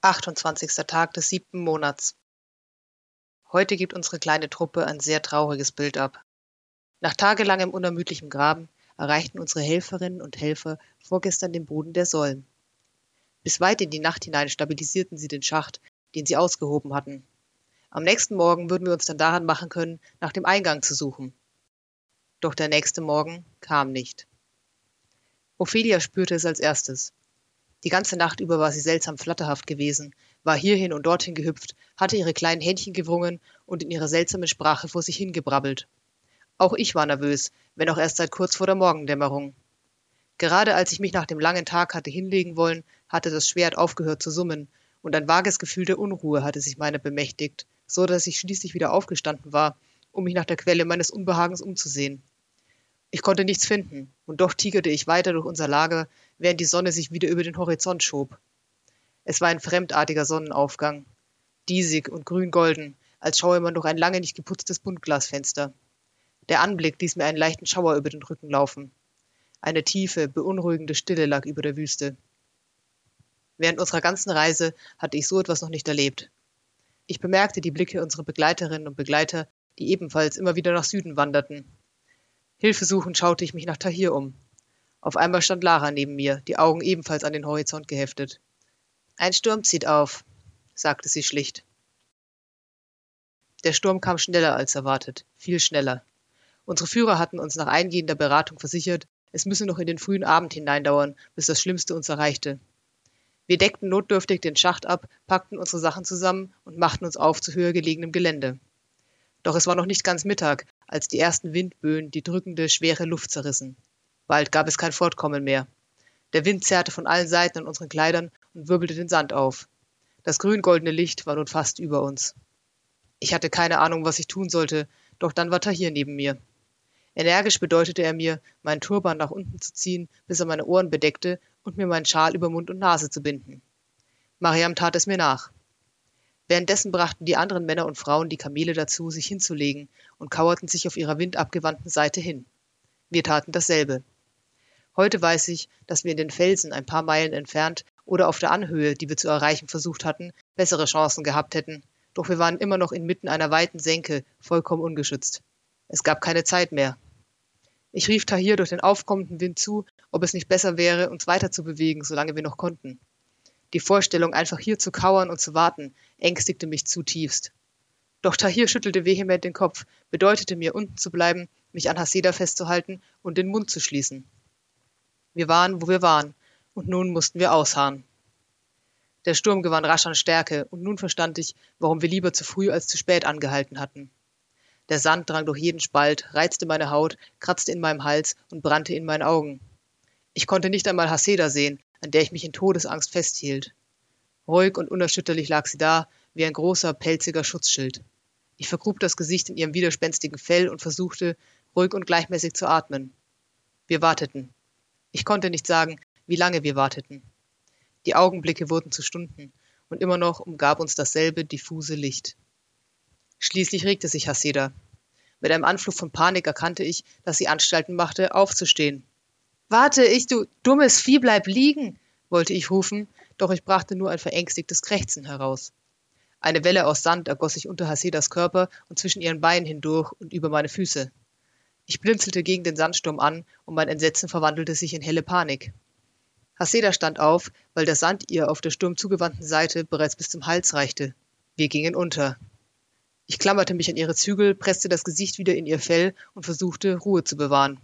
28. Tag des siebten Monats. Heute gibt unsere kleine Truppe ein sehr trauriges Bild ab. Nach tagelangem unermüdlichem Graben erreichten unsere Helferinnen und Helfer vorgestern den Boden der Säulen. Bis weit in die Nacht hinein stabilisierten sie den Schacht, den sie ausgehoben hatten. Am nächsten Morgen würden wir uns dann daran machen können, nach dem Eingang zu suchen. Doch der nächste Morgen kam nicht. Ophelia spürte es als erstes. Die ganze Nacht über war sie seltsam flatterhaft gewesen, war hierhin und dorthin gehüpft, hatte ihre kleinen Händchen gewrungen und in ihrer seltsamen Sprache vor sich hingebrabbelt. Auch ich war nervös, wenn auch erst seit kurz vor der Morgendämmerung. Gerade als ich mich nach dem langen Tag hatte hinlegen wollen, hatte das Schwert aufgehört zu summen, und ein vages Gefühl der Unruhe hatte sich meiner bemächtigt, so dass ich schließlich wieder aufgestanden war, um mich nach der Quelle meines Unbehagens umzusehen. Ich konnte nichts finden, und doch tigerte ich weiter durch unser Lager, während die Sonne sich wieder über den Horizont schob. Es war ein fremdartiger Sonnenaufgang, diesig und grün-golden, als schaue man durch ein lange nicht geputztes Buntglasfenster. Der Anblick ließ mir einen leichten Schauer über den Rücken laufen. Eine tiefe, beunruhigende Stille lag über der Wüste. Während unserer ganzen Reise hatte ich so etwas noch nicht erlebt. Ich bemerkte die Blicke unserer Begleiterinnen und Begleiter, die ebenfalls immer wieder nach Süden wanderten, Hilfesuchend schaute ich mich nach Tahir um. Auf einmal stand Lara neben mir, die Augen ebenfalls an den Horizont geheftet. Ein Sturm zieht auf, sagte sie schlicht. Der Sturm kam schneller als erwartet, viel schneller. Unsere Führer hatten uns nach eingehender Beratung versichert, es müsse noch in den frühen Abend hineindauern, bis das Schlimmste uns erreichte. Wir deckten notdürftig den Schacht ab, packten unsere Sachen zusammen und machten uns auf zu höher gelegenem Gelände. Doch es war noch nicht ganz Mittag, als die ersten Windböen die drückende, schwere Luft zerrissen. Bald gab es kein Fortkommen mehr. Der Wind zerrte von allen Seiten an unseren Kleidern und wirbelte den Sand auf. Das grün-goldene Licht war nun fast über uns. Ich hatte keine Ahnung, was ich tun sollte, doch dann war Tahir neben mir. Energisch bedeutete er mir, meinen Turban nach unten zu ziehen, bis er meine Ohren bedeckte und mir meinen Schal über Mund und Nase zu binden. Mariam tat es mir nach. Währenddessen brachten die anderen Männer und Frauen die Kamele dazu, sich hinzulegen und kauerten sich auf ihrer windabgewandten Seite hin. Wir taten dasselbe. Heute weiß ich, dass wir in den Felsen ein paar Meilen entfernt oder auf der Anhöhe, die wir zu erreichen versucht hatten, bessere Chancen gehabt hätten, doch wir waren immer noch inmitten einer weiten Senke, vollkommen ungeschützt. Es gab keine Zeit mehr. Ich rief Tahir durch den aufkommenden Wind zu, ob es nicht besser wäre, uns weiter zu bewegen, solange wir noch konnten. Die Vorstellung, einfach hier zu kauern und zu warten, ängstigte mich zutiefst. Doch Tahir schüttelte vehement den Kopf, bedeutete mir, unten zu bleiben, mich an Haseda festzuhalten und den Mund zu schließen. Wir waren, wo wir waren, und nun mussten wir ausharren. Der Sturm gewann rasch an Stärke, und nun verstand ich, warum wir lieber zu früh als zu spät angehalten hatten. Der Sand drang durch jeden Spalt, reizte meine Haut, kratzte in meinem Hals und brannte in meinen Augen. Ich konnte nicht einmal Haseda sehen, an der ich mich in Todesangst festhielt. Ruhig und unerschütterlich lag sie da, wie ein großer, pelziger Schutzschild. Ich vergrub das Gesicht in ihrem widerspenstigen Fell und versuchte, ruhig und gleichmäßig zu atmen. Wir warteten. Ich konnte nicht sagen, wie lange wir warteten. Die Augenblicke wurden zu Stunden, und immer noch umgab uns dasselbe diffuse Licht. Schließlich regte sich Haseda. Mit einem Anflug von Panik erkannte ich, dass sie Anstalten machte, aufzustehen. Warte, ich, du dummes Vieh, bleib liegen, wollte ich rufen, doch ich brachte nur ein verängstigtes Krächzen heraus. Eine Welle aus Sand ergoss sich unter Hasedas Körper und zwischen ihren Beinen hindurch und über meine Füße. Ich blinzelte gegen den Sandsturm an und mein Entsetzen verwandelte sich in helle Panik. Haseda stand auf, weil der Sand ihr auf der Sturm zugewandten Seite bereits bis zum Hals reichte. Wir gingen unter. Ich klammerte mich an ihre Zügel, presste das Gesicht wieder in ihr Fell und versuchte, Ruhe zu bewahren.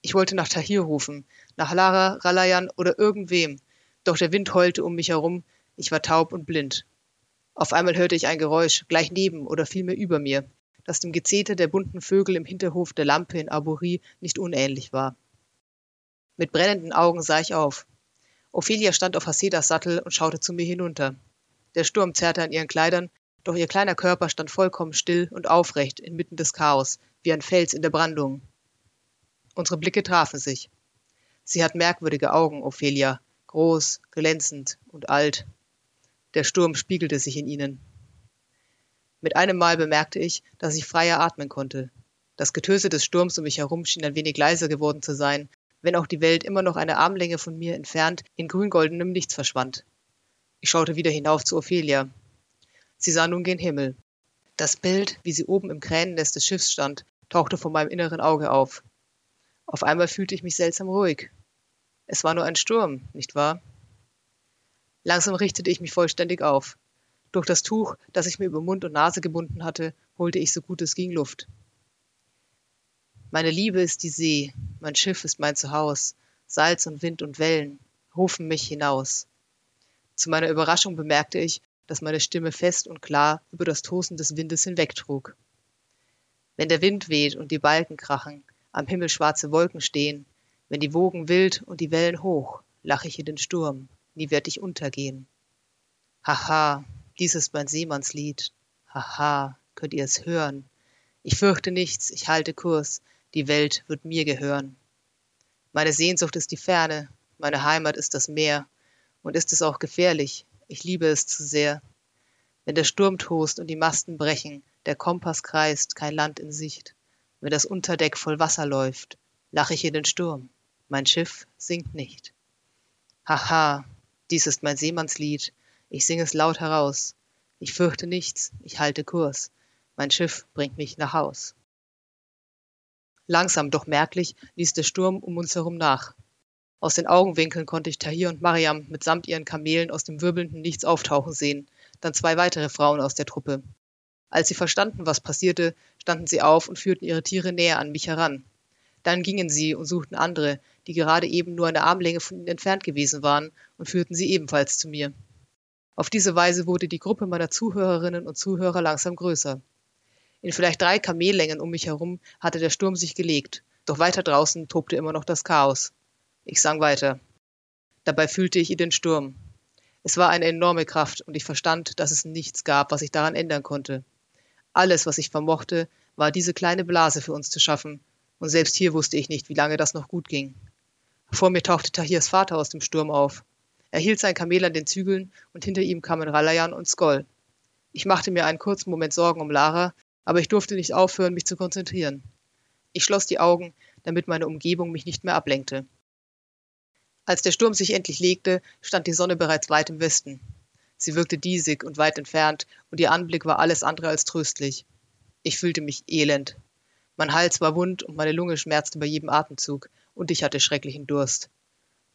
Ich wollte nach Tahir rufen, nach Lara, Ralayan oder irgendwem, doch der Wind heulte um mich herum, ich war taub und blind. Auf einmal hörte ich ein Geräusch, gleich neben oder vielmehr über mir, das dem Gezeter der bunten Vögel im Hinterhof der Lampe in Aburi nicht unähnlich war. Mit brennenden Augen sah ich auf. Ophelia stand auf Hasedas Sattel und schaute zu mir hinunter. Der Sturm zerrte an ihren Kleidern, doch ihr kleiner Körper stand vollkommen still und aufrecht inmitten des Chaos, wie ein Fels in der Brandung. Unsere Blicke trafen sich. Sie hat merkwürdige Augen, Ophelia, groß, glänzend und alt. Der Sturm spiegelte sich in ihnen. Mit einem Mal bemerkte ich, dass ich freier atmen konnte. Das Getöse des Sturms um mich herum schien ein wenig leiser geworden zu sein, wenn auch die Welt immer noch eine Armlänge von mir entfernt in grüngoldenem Nichts verschwand. Ich schaute wieder hinauf zu Ophelia. Sie sah nun gen Himmel. Das Bild, wie sie oben im Kränennest des Schiffs stand, tauchte vor meinem inneren Auge auf. Auf einmal fühlte ich mich seltsam ruhig. Es war nur ein Sturm, nicht wahr? Langsam richtete ich mich vollständig auf. Durch das Tuch, das ich mir über Mund und Nase gebunden hatte, holte ich so gut es ging Luft. Meine Liebe ist die See, mein Schiff ist mein Zuhaus, Salz und Wind und Wellen rufen mich hinaus. Zu meiner Überraschung bemerkte ich, dass meine Stimme fest und klar über das Tosen des Windes hinwegtrug. Wenn der Wind weht und die Balken krachen, am Himmel schwarze Wolken stehen, wenn die Wogen wild und die Wellen hoch, lach ich in den Sturm, nie werd ich untergehen. Haha, dies ist mein Seemannslied. Haha, könnt ihr es hören? Ich fürchte nichts, ich halte Kurs, die Welt wird mir gehören. Meine Sehnsucht ist die Ferne, meine Heimat ist das Meer, und ist es auch gefährlich, ich liebe es zu sehr. Wenn der Sturm tost und die Masten brechen, der Kompass kreist, kein Land in Sicht. Wenn das Unterdeck voll Wasser läuft, lach ich in den Sturm, mein Schiff sinkt nicht. Haha, dies ist mein Seemannslied, ich sing es laut heraus. Ich fürchte nichts, ich halte Kurs, mein Schiff bringt mich nach Haus. Langsam, doch merklich, ließ der Sturm um uns herum nach. Aus den Augenwinkeln konnte ich Tahir und Mariam mitsamt ihren Kamelen aus dem wirbelnden Nichts auftauchen sehen, dann zwei weitere Frauen aus der Truppe. Als sie verstanden, was passierte, standen sie auf und führten ihre Tiere näher an mich heran. Dann gingen sie und suchten andere, die gerade eben nur eine Armlänge von ihnen entfernt gewesen waren, und führten sie ebenfalls zu mir. Auf diese Weise wurde die Gruppe meiner Zuhörerinnen und Zuhörer langsam größer. In vielleicht drei Kamellängen um mich herum hatte der Sturm sich gelegt, doch weiter draußen tobte immer noch das Chaos. Ich sang weiter. Dabei fühlte ich in den Sturm. Es war eine enorme Kraft und ich verstand, dass es nichts gab, was ich daran ändern konnte. Alles, was ich vermochte, war diese kleine Blase für uns zu schaffen, und selbst hier wusste ich nicht, wie lange das noch gut ging. Vor mir tauchte Tahirs Vater aus dem Sturm auf. Er hielt sein Kamel an den Zügeln und hinter ihm kamen Ralayan und Skoll. Ich machte mir einen kurzen Moment Sorgen um Lara, aber ich durfte nicht aufhören, mich zu konzentrieren. Ich schloss die Augen, damit meine Umgebung mich nicht mehr ablenkte. Als der Sturm sich endlich legte, stand die Sonne bereits weit im Westen. Sie wirkte diesig und weit entfernt, und ihr Anblick war alles andere als tröstlich. Ich fühlte mich elend. Mein Hals war wund und meine Lunge schmerzte bei jedem Atemzug, und ich hatte schrecklichen Durst.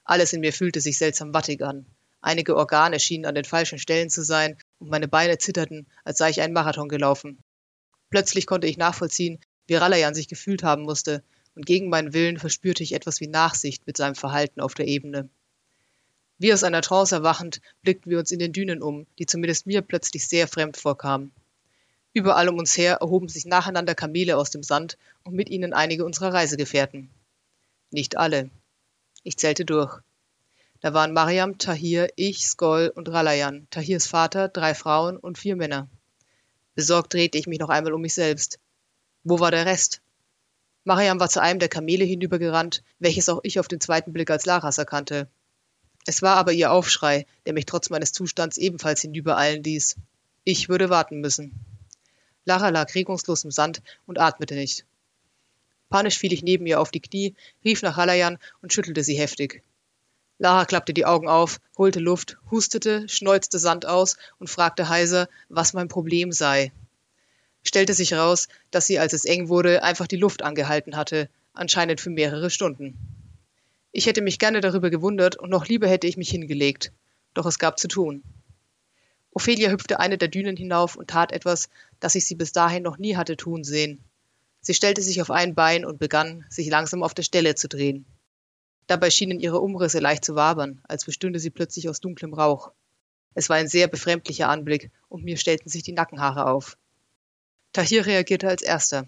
Alles in mir fühlte sich seltsam wattig an. Einige Organe schienen an den falschen Stellen zu sein, und meine Beine zitterten, als sei ich einen Marathon gelaufen. Plötzlich konnte ich nachvollziehen, wie Ralayan sich gefühlt haben musste, und gegen meinen Willen verspürte ich etwas wie Nachsicht mit seinem Verhalten auf der Ebene. Wie aus einer Trance erwachend, blickten wir uns in den Dünen um, die zumindest mir plötzlich sehr fremd vorkamen. Überall um uns her erhoben sich nacheinander Kamele aus dem Sand und mit ihnen einige unserer Reisegefährten. Nicht alle. Ich zählte durch. Da waren Mariam, Tahir, ich, Skoll und Ralayan, Tahirs Vater, drei Frauen und vier Männer. Besorgt drehte ich mich noch einmal um mich selbst. Wo war der Rest? Mariam war zu einem der Kamele hinübergerannt, welches auch ich auf den zweiten Blick als Laras erkannte. Es war aber ihr Aufschrei, der mich trotz meines Zustands ebenfalls hinübereilen ließ. Ich würde warten müssen. Lara lag regungslos im Sand und atmete nicht. Panisch fiel ich neben ihr auf die Knie, rief nach Halayan und schüttelte sie heftig. Lara klappte die Augen auf, holte Luft, hustete, schneuzte Sand aus und fragte heiser, was mein Problem sei stellte sich heraus, dass sie, als es eng wurde, einfach die Luft angehalten hatte, anscheinend für mehrere Stunden. Ich hätte mich gerne darüber gewundert und noch lieber hätte ich mich hingelegt, doch es gab zu tun. Ophelia hüpfte eine der Dünen hinauf und tat etwas, das ich sie bis dahin noch nie hatte tun sehen. Sie stellte sich auf ein Bein und begann, sich langsam auf der Stelle zu drehen. Dabei schienen ihre Umrisse leicht zu wabern, als bestünde sie plötzlich aus dunklem Rauch. Es war ein sehr befremdlicher Anblick, und mir stellten sich die Nackenhaare auf. Tahir reagierte als erster.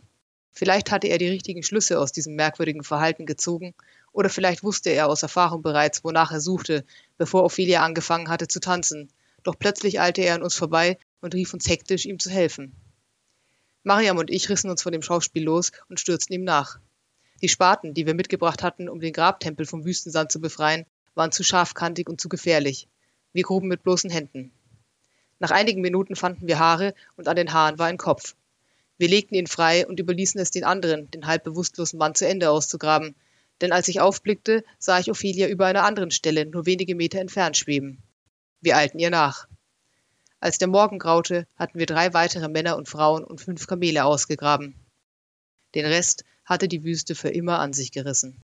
Vielleicht hatte er die richtigen Schlüsse aus diesem merkwürdigen Verhalten gezogen, oder vielleicht wusste er aus Erfahrung bereits, wonach er suchte, bevor Ophelia angefangen hatte zu tanzen. Doch plötzlich eilte er an uns vorbei und rief uns hektisch, ihm zu helfen. Mariam und ich rissen uns von dem Schauspiel los und stürzten ihm nach. Die Spaten, die wir mitgebracht hatten, um den Grabtempel vom Wüstensand zu befreien, waren zu scharfkantig und zu gefährlich. Wir gruben mit bloßen Händen. Nach einigen Minuten fanden wir Haare und an den Haaren war ein Kopf. Wir legten ihn frei und überließen es den anderen, den halb bewusstlosen Mann zu Ende auszugraben. Denn als ich aufblickte, sah ich Ophelia über einer anderen Stelle, nur wenige Meter entfernt, schweben. Wir eilten ihr nach. Als der Morgen graute, hatten wir drei weitere Männer und Frauen und fünf Kamele ausgegraben. Den Rest hatte die Wüste für immer an sich gerissen